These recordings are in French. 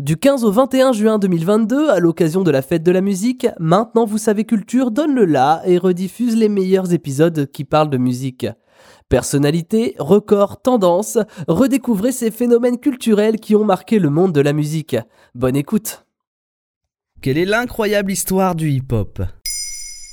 Du 15 au 21 juin 2022, à l'occasion de la fête de la musique, Maintenant Vous savez Culture donne le la et rediffuse les meilleurs épisodes qui parlent de musique. Personnalité, records, tendances, redécouvrez ces phénomènes culturels qui ont marqué le monde de la musique. Bonne écoute Quelle est l'incroyable histoire du hip-hop?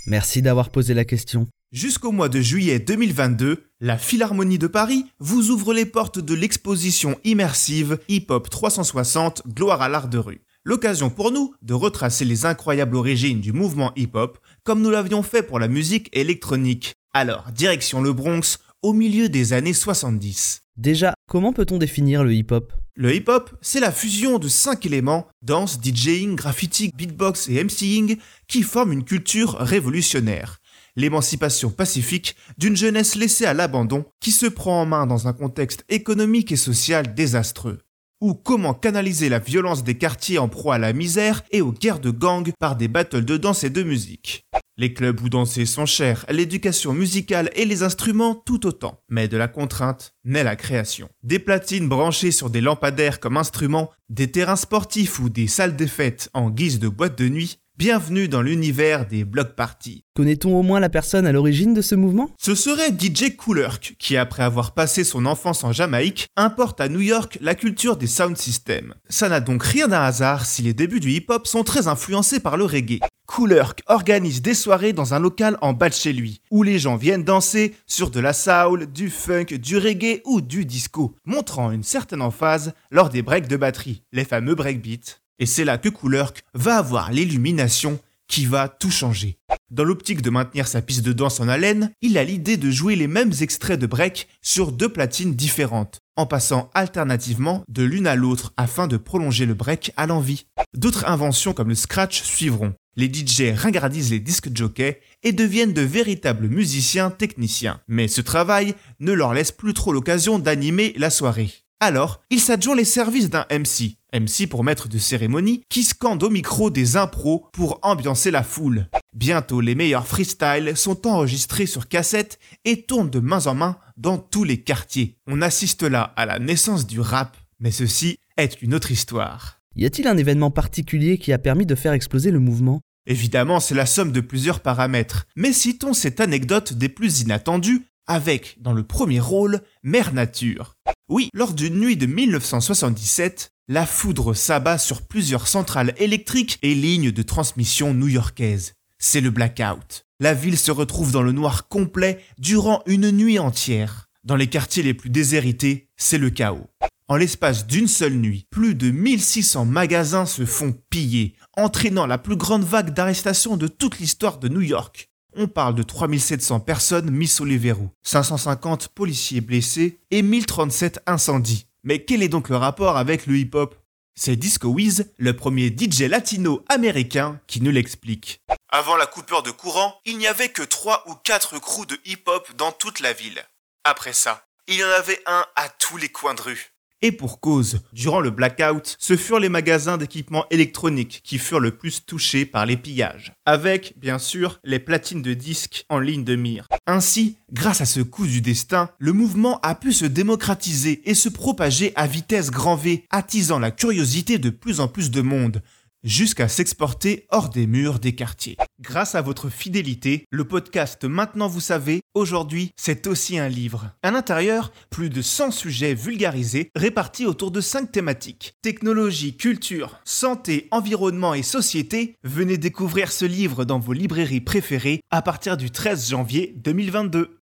Merci d'avoir posé la question. Jusqu'au mois de juillet 2022, la Philharmonie de Paris vous ouvre les portes de l'exposition immersive Hip Hop 360 Gloire à l'art de rue. L'occasion pour nous de retracer les incroyables origines du mouvement hip-hop comme nous l'avions fait pour la musique électronique. Alors, direction le Bronx au milieu des années 70. Déjà, comment peut-on définir le hip-hop Le hip-hop, c'est la fusion de cinq éléments, danse, DJing, graffiti, beatbox et MCing, qui forment une culture révolutionnaire l'émancipation pacifique d'une jeunesse laissée à l'abandon qui se prend en main dans un contexte économique et social désastreux. Ou comment canaliser la violence des quartiers en proie à la misère et aux guerres de gangs par des battles de danse et de musique. Les clubs où danser sont chers, l'éducation musicale et les instruments tout autant. Mais de la contrainte naît la création. Des platines branchées sur des lampadaires comme instruments, des terrains sportifs ou des salles des fêtes en guise de boîte de nuit, Bienvenue dans l'univers des block parties. Connaît-on au moins la personne à l'origine de ce mouvement? Ce serait DJ Coolerk, qui après avoir passé son enfance en Jamaïque, importe à New York la culture des sound systems. Ça n'a donc rien d'un hasard si les débuts du hip-hop sont très influencés par le reggae. Coolerk organise des soirées dans un local en bas de chez lui, où les gens viennent danser sur de la soul, du funk, du reggae ou du disco, montrant une certaine emphase lors des breaks de batterie, les fameux breakbeats. Et c'est là que Coolerk va avoir l'illumination qui va tout changer. Dans l'optique de maintenir sa piste de danse en haleine, il a l'idée de jouer les mêmes extraits de break sur deux platines différentes, en passant alternativement de l'une à l'autre afin de prolonger le break à l'envie. D'autres inventions comme le scratch suivront. Les DJ ringardisent les disques jockeys et deviennent de véritables musiciens techniciens. Mais ce travail ne leur laisse plus trop l'occasion d'animer la soirée. Alors, il s'adjoint les services d'un MC, MC pour maître de cérémonie, qui scande au micro des impros pour ambiancer la foule. Bientôt, les meilleurs freestyles sont enregistrés sur cassette et tournent de main en main dans tous les quartiers. On assiste là à la naissance du rap, mais ceci est une autre histoire. Y a-t-il un événement particulier qui a permis de faire exploser le mouvement? Évidemment, c'est la somme de plusieurs paramètres, mais citons cette anecdote des plus inattendues avec, dans le premier rôle, Mère Nature. Oui, lors d'une nuit de 1977, la foudre s'abat sur plusieurs centrales électriques et lignes de transmission new-yorkaises. C'est le blackout. La ville se retrouve dans le noir complet durant une nuit entière. Dans les quartiers les plus déshérités, c'est le chaos. En l'espace d'une seule nuit, plus de 1600 magasins se font piller, entraînant la plus grande vague d'arrestations de toute l'histoire de New York on parle de 3700 personnes mises sous les verrous, 550 policiers blessés et 1037 incendies. Mais quel est donc le rapport avec le hip-hop? C'est Disco Wiz, le premier DJ latino-américain, qui nous l'explique. Avant la coupure de courant, il n'y avait que 3 ou 4 crews de hip-hop dans toute la ville. Après ça, il y en avait un à tous les coins de rue. Et pour cause, durant le blackout, ce furent les magasins d'équipements électroniques qui furent le plus touchés par les pillages, avec, bien sûr, les platines de disques en ligne de mire. Ainsi, grâce à ce coup du destin, le mouvement a pu se démocratiser et se propager à vitesse grand V, attisant la curiosité de plus en plus de monde, jusqu'à s'exporter hors des murs des quartiers. Grâce à votre fidélité, le podcast Maintenant vous savez, aujourd'hui, c'est aussi un livre. À l'intérieur, plus de 100 sujets vulgarisés répartis autour de 5 thématiques. Technologie, culture, santé, environnement et société. Venez découvrir ce livre dans vos librairies préférées à partir du 13 janvier 2022.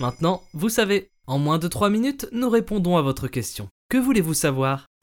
Maintenant, vous savez. En moins de 3 minutes, nous répondons à votre question. Que voulez-vous savoir?